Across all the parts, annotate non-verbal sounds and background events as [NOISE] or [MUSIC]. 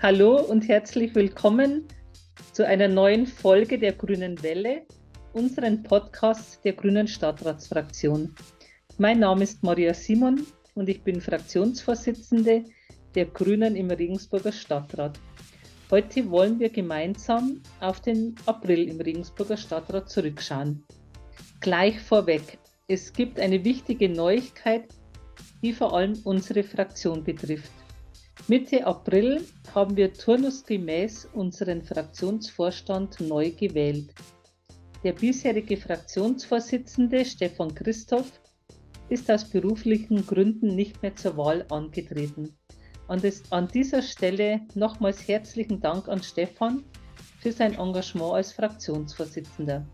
Hallo und herzlich willkommen zu einer neuen Folge der Grünen Welle, unseren Podcast der Grünen Stadtratsfraktion. Mein Name ist Maria Simon und ich bin Fraktionsvorsitzende der Grünen im Regensburger Stadtrat. Heute wollen wir gemeinsam auf den April im Regensburger Stadtrat zurückschauen. Gleich vorweg, es gibt eine wichtige Neuigkeit, die vor allem unsere Fraktion betrifft. Mitte April haben wir turnusgemäß unseren Fraktionsvorstand neu gewählt. Der bisherige Fraktionsvorsitzende Stefan Christoph ist aus beruflichen Gründen nicht mehr zur Wahl angetreten. An, des, an dieser Stelle nochmals herzlichen Dank an Stefan für sein Engagement als Fraktionsvorsitzender.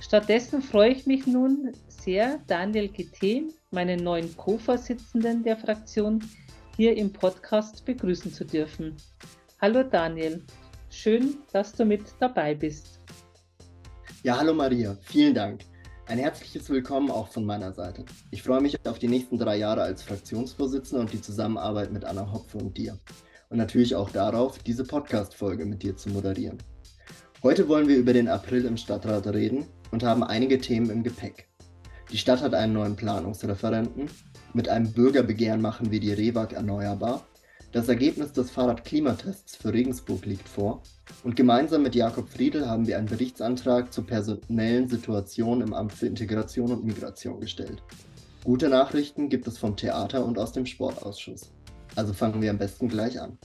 Stattdessen freue ich mich nun sehr, Daniel GT, meinen neuen Co-Vorsitzenden der Fraktion, hier im Podcast begrüßen zu dürfen. Hallo Daniel, schön, dass du mit dabei bist. Ja, hallo Maria, vielen Dank. Ein herzliches Willkommen auch von meiner Seite. Ich freue mich auf die nächsten drei Jahre als Fraktionsvorsitzender und die Zusammenarbeit mit Anna Hopfe und dir. Und natürlich auch darauf, diese Podcast-Folge mit dir zu moderieren. Heute wollen wir über den April im Stadtrat reden und haben einige Themen im Gepäck. Die Stadt hat einen neuen Planungsreferenten, mit einem Bürgerbegehren machen wir die Rewag erneuerbar. Das Ergebnis des Fahrradklimatests für Regensburg liegt vor und gemeinsam mit Jakob Friedl haben wir einen Berichtsantrag zur personellen Situation im Amt für Integration und Migration gestellt. Gute Nachrichten gibt es vom Theater und aus dem Sportausschuss. Also fangen wir am besten gleich an.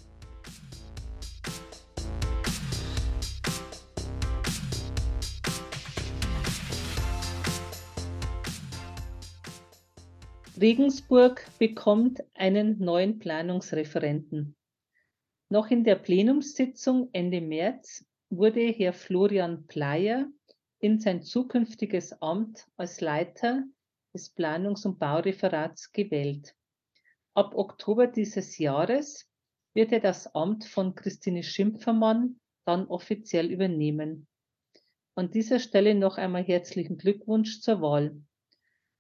Regensburg bekommt einen neuen Planungsreferenten. Noch in der Plenumssitzung Ende März wurde Herr Florian Pleyer in sein zukünftiges Amt als Leiter des Planungs- und Baureferats gewählt. Ab Oktober dieses Jahres wird er das Amt von Christine Schimpfermann dann offiziell übernehmen. An dieser Stelle noch einmal herzlichen Glückwunsch zur Wahl.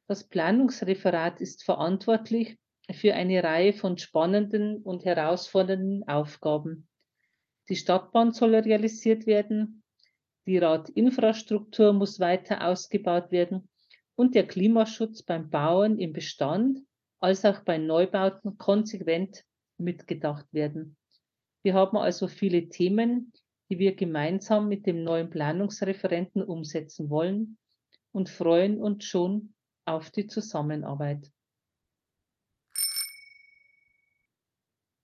Das Planungsreferat ist verantwortlich für eine Reihe von spannenden und herausfordernden Aufgaben. Die Stadtbahn soll realisiert werden, die Radinfrastruktur muss weiter ausgebaut werden und der Klimaschutz beim Bauen im Bestand als auch bei Neubauten konsequent mitgedacht werden. Wir haben also viele Themen, die wir gemeinsam mit dem neuen Planungsreferenten umsetzen wollen und freuen uns schon auf die Zusammenarbeit.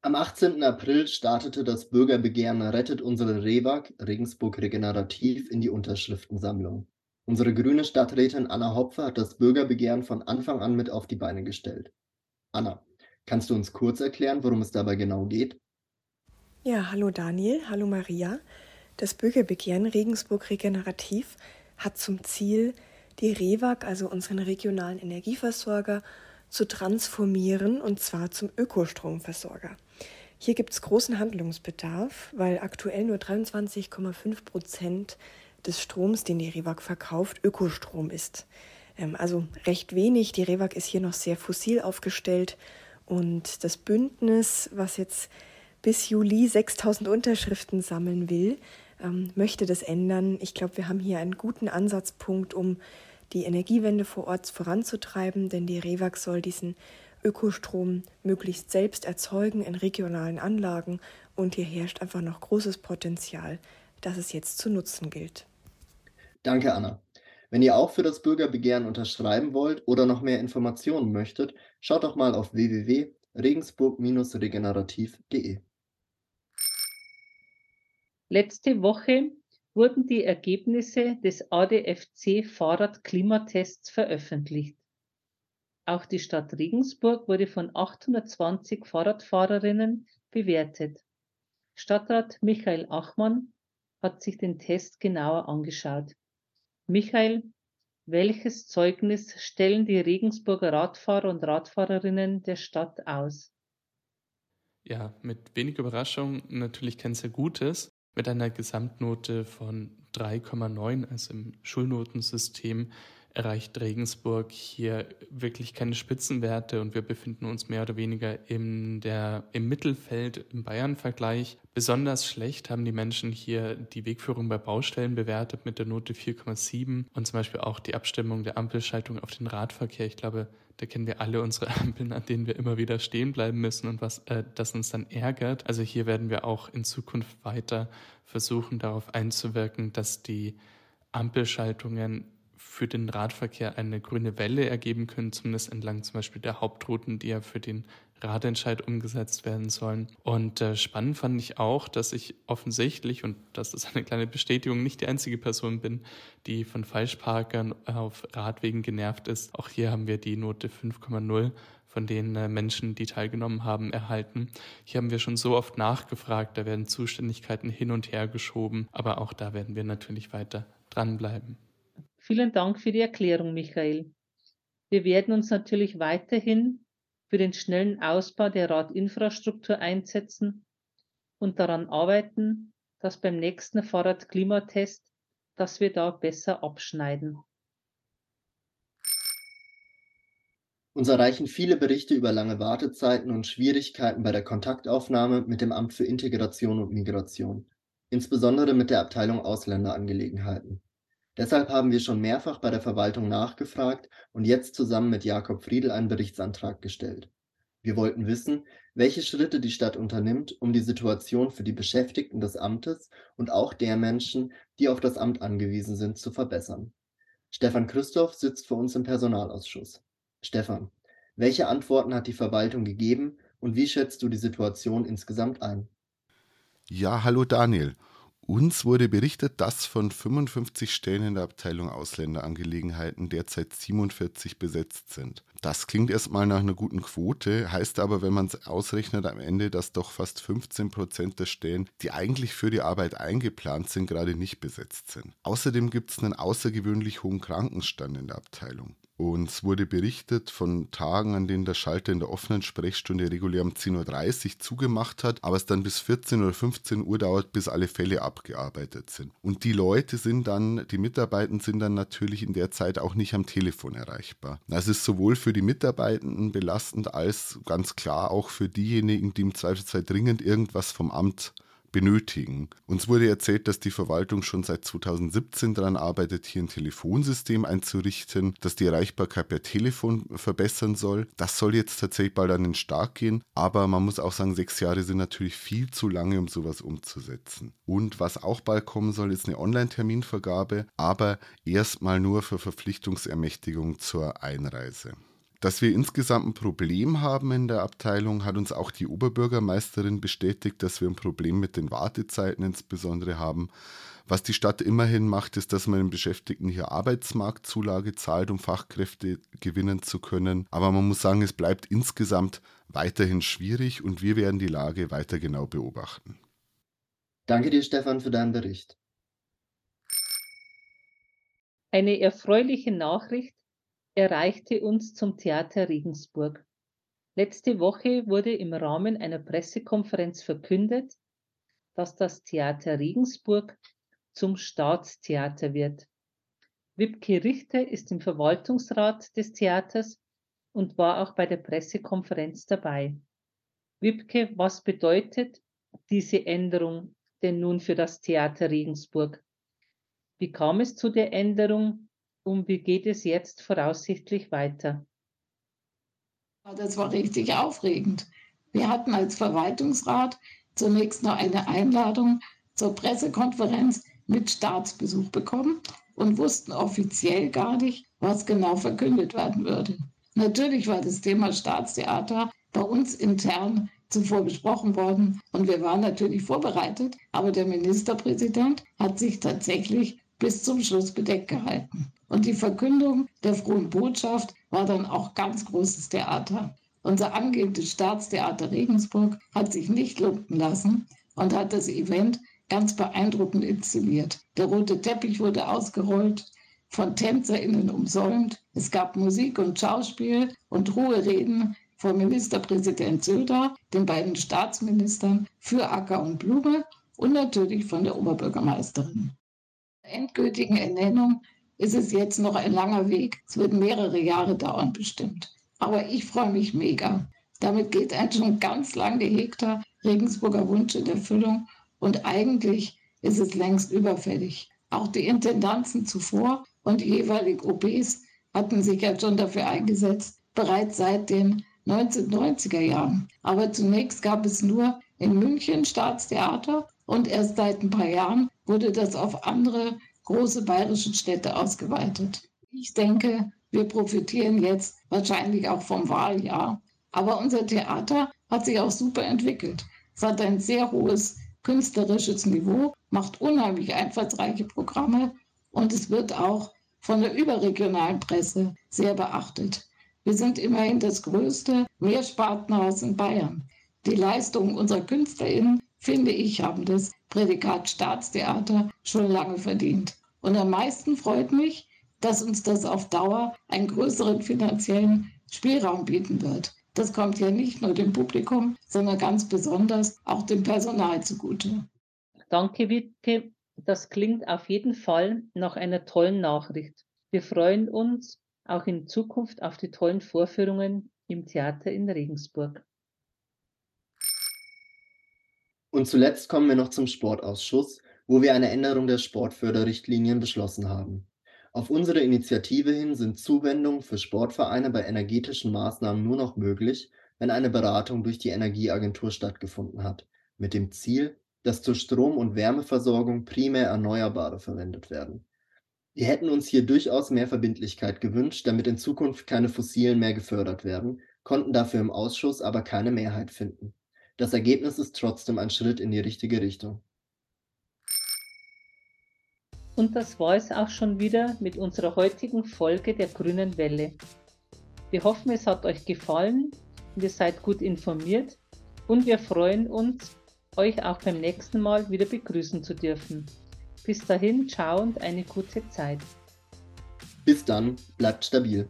Am 18. April startete das Bürgerbegehren Rettet unsere Rewag Regensburg Regenerativ in die Unterschriftensammlung. Unsere grüne Stadträtin Anna Hopfe hat das Bürgerbegehren von Anfang an mit auf die Beine gestellt. Anna, kannst du uns kurz erklären, worum es dabei genau geht? Ja, hallo Daniel, hallo Maria. Das Bürgerbegehren Regensburg Regenerativ hat zum Ziel, die REWAG, also unseren regionalen Energieversorger, zu transformieren und zwar zum Ökostromversorger. Hier gibt es großen Handlungsbedarf, weil aktuell nur 23,5 Prozent des Stroms, den die REWAG verkauft, Ökostrom ist. Ähm, also recht wenig. Die REWAG ist hier noch sehr fossil aufgestellt und das Bündnis, was jetzt bis Juli 6000 Unterschriften sammeln will, ähm, möchte das ändern. Ich glaube, wir haben hier einen guten Ansatzpunkt, um die Energiewende vor Ort voranzutreiben, denn die REWAG soll diesen Ökostrom möglichst selbst erzeugen in regionalen Anlagen und hier herrscht einfach noch großes Potenzial, das es jetzt zu nutzen gilt. Danke, Anna. Wenn ihr auch für das Bürgerbegehren unterschreiben wollt oder noch mehr Informationen möchtet, schaut doch mal auf www.regensburg-regenerativ.de. Letzte Woche wurden die Ergebnisse des ADFC Fahrradklimatests veröffentlicht. Auch die Stadt Regensburg wurde von 820 Fahrradfahrerinnen bewertet. Stadtrat Michael Achmann hat sich den Test genauer angeschaut. Michael, welches Zeugnis stellen die Regensburger Radfahrer und Radfahrerinnen der Stadt aus? Ja, mit wenig Überraschung natürlich kein sehr gutes mit einer Gesamtnote von 3,9, also im Schulnotensystem erreicht Regensburg hier wirklich keine Spitzenwerte und wir befinden uns mehr oder weniger in der, im Mittelfeld im Bayern-Vergleich. Besonders schlecht haben die Menschen hier die Wegführung bei Baustellen bewertet mit der Note 4,7 und zum Beispiel auch die Abstimmung der Ampelschaltung auf den Radverkehr. Ich glaube, da kennen wir alle unsere [LAUGHS] Ampeln, an denen wir immer wieder stehen bleiben müssen und was äh, das uns dann ärgert. Also hier werden wir auch in Zukunft weiter versuchen, darauf einzuwirken, dass die Ampelschaltungen für den Radverkehr eine grüne Welle ergeben können, zumindest entlang zum Beispiel der Hauptrouten, die ja für den Radentscheid umgesetzt werden sollen. Und äh, spannend fand ich auch, dass ich offensichtlich, und das ist eine kleine Bestätigung, nicht die einzige Person bin, die von Falschparkern auf Radwegen genervt ist. Auch hier haben wir die Note 5,0 von den äh, Menschen, die teilgenommen haben, erhalten. Hier haben wir schon so oft nachgefragt, da werden Zuständigkeiten hin und her geschoben, aber auch da werden wir natürlich weiter dranbleiben. Vielen Dank für die Erklärung, Michael. Wir werden uns natürlich weiterhin für den schnellen Ausbau der Radinfrastruktur einsetzen und daran arbeiten, dass beim nächsten Fahrradklimatest, dass wir da besser abschneiden. Uns erreichen viele Berichte über lange Wartezeiten und Schwierigkeiten bei der Kontaktaufnahme mit dem Amt für Integration und Migration, insbesondere mit der Abteilung Ausländerangelegenheiten. Deshalb haben wir schon mehrfach bei der Verwaltung nachgefragt und jetzt zusammen mit Jakob Friedl einen Berichtsantrag gestellt. Wir wollten wissen, welche Schritte die Stadt unternimmt, um die Situation für die Beschäftigten des Amtes und auch der Menschen, die auf das Amt angewiesen sind, zu verbessern. Stefan Christoph sitzt für uns im Personalausschuss. Stefan, welche Antworten hat die Verwaltung gegeben und wie schätzt du die Situation insgesamt ein? Ja, hallo Daniel. Uns wurde berichtet, dass von 55 Stellen in der Abteilung Ausländerangelegenheiten derzeit 47 besetzt sind. Das klingt erstmal nach einer guten Quote, heißt aber, wenn man es ausrechnet, am Ende, dass doch fast 15 Prozent der Stellen, die eigentlich für die Arbeit eingeplant sind, gerade nicht besetzt sind. Außerdem gibt es einen außergewöhnlich hohen Krankenstand in der Abteilung. Uns wurde berichtet von Tagen, an denen der Schalter in der offenen Sprechstunde regulär um 10.30 Uhr zugemacht hat, aber es dann bis 14 oder 15 Uhr dauert, bis alle Fälle abgearbeitet sind. Und die Leute sind dann, die Mitarbeitenden sind dann natürlich in der Zeit auch nicht am Telefon erreichbar. Das ist sowohl für die Mitarbeitenden belastend als ganz klar auch für diejenigen, die im Zweifelsfall dringend irgendwas vom Amt benötigen. Uns wurde erzählt, dass die Verwaltung schon seit 2017 daran arbeitet, hier ein Telefonsystem einzurichten, das die Erreichbarkeit per Telefon verbessern soll. Das soll jetzt tatsächlich bald an den Start gehen, aber man muss auch sagen, sechs Jahre sind natürlich viel zu lange, um sowas umzusetzen. Und was auch bald kommen soll, ist eine Online-Terminvergabe, aber erstmal nur für Verpflichtungsermächtigung zur Einreise. Dass wir insgesamt ein Problem haben in der Abteilung, hat uns auch die Oberbürgermeisterin bestätigt, dass wir ein Problem mit den Wartezeiten insbesondere haben. Was die Stadt immerhin macht, ist, dass man den Beschäftigten hier Arbeitsmarktzulage zahlt, um Fachkräfte gewinnen zu können. Aber man muss sagen, es bleibt insgesamt weiterhin schwierig und wir werden die Lage weiter genau beobachten. Danke dir, Stefan, für deinen Bericht. Eine erfreuliche Nachricht erreichte uns zum Theater Regensburg. Letzte Woche wurde im Rahmen einer Pressekonferenz verkündet, dass das Theater Regensburg zum Staatstheater wird. Wibke Richter ist im Verwaltungsrat des Theaters und war auch bei der Pressekonferenz dabei. Wibke, was bedeutet diese Änderung denn nun für das Theater Regensburg? Wie kam es zu der Änderung und wie geht es jetzt voraussichtlich weiter? Das war richtig aufregend. Wir hatten als Verwaltungsrat zunächst noch eine Einladung zur Pressekonferenz mit Staatsbesuch bekommen und wussten offiziell gar nicht, was genau verkündet werden würde. Natürlich war das Thema Staatstheater bei uns intern zuvor besprochen worden und wir waren natürlich vorbereitet, aber der Ministerpräsident hat sich tatsächlich bis zum Schluss bedeckt gehalten. Und die Verkündung der frohen Botschaft war dann auch ganz großes Theater. Unser angehendes Staatstheater Regensburg hat sich nicht lumpen lassen und hat das Event ganz beeindruckend inszeniert. Der rote Teppich wurde ausgerollt, von TänzerInnen umsäumt. Es gab Musik und Schauspiel und hohe Reden von Ministerpräsident Söder, den beiden Staatsministern für Acker und Blume und natürlich von der Oberbürgermeisterin. endgültigen Ernennung ist es jetzt noch ein langer Weg. Es wird mehrere Jahre dauern bestimmt. Aber ich freue mich mega. Damit geht ein schon ganz lang gehegter Regensburger Wunsch in Erfüllung und eigentlich ist es längst überfällig. Auch die Intendanzen zuvor und die jeweiligen OBs hatten sich ja schon dafür eingesetzt, bereits seit den 1990er Jahren. Aber zunächst gab es nur in München Staatstheater und erst seit ein paar Jahren wurde das auf andere große bayerische Städte ausgeweitet. Ich denke, wir profitieren jetzt wahrscheinlich auch vom Wahljahr. Aber unser Theater hat sich auch super entwickelt. Es hat ein sehr hohes künstlerisches Niveau, macht unheimlich einfallsreiche Programme und es wird auch von der überregionalen Presse sehr beachtet. Wir sind immerhin das größte Mehrspartenhaus in Bayern. Die Leistungen unserer KünstlerInnen, finde ich, haben das Prädikat Staatstheater schon lange verdient. Und am meisten freut mich, dass uns das auf Dauer einen größeren finanziellen Spielraum bieten wird. Das kommt ja nicht nur dem Publikum, sondern ganz besonders auch dem Personal zugute. Danke, Wiebke. Das klingt auf jeden Fall nach einer tollen Nachricht. Wir freuen uns auch in Zukunft auf die tollen Vorführungen im Theater in Regensburg. Und zuletzt kommen wir noch zum Sportausschuss, wo wir eine Änderung der Sportförderrichtlinien beschlossen haben. Auf unsere Initiative hin sind Zuwendungen für Sportvereine bei energetischen Maßnahmen nur noch möglich, wenn eine Beratung durch die Energieagentur stattgefunden hat, mit dem Ziel, dass zur Strom- und Wärmeversorgung primär Erneuerbare verwendet werden. Wir hätten uns hier durchaus mehr Verbindlichkeit gewünscht, damit in Zukunft keine fossilen mehr gefördert werden, konnten dafür im Ausschuss aber keine Mehrheit finden. Das Ergebnis ist trotzdem ein Schritt in die richtige Richtung. Und das war es auch schon wieder mit unserer heutigen Folge der Grünen Welle. Wir hoffen, es hat euch gefallen und ihr seid gut informiert und wir freuen uns, euch auch beim nächsten Mal wieder begrüßen zu dürfen. Bis dahin, ciao und eine gute Zeit. Bis dann, bleibt stabil.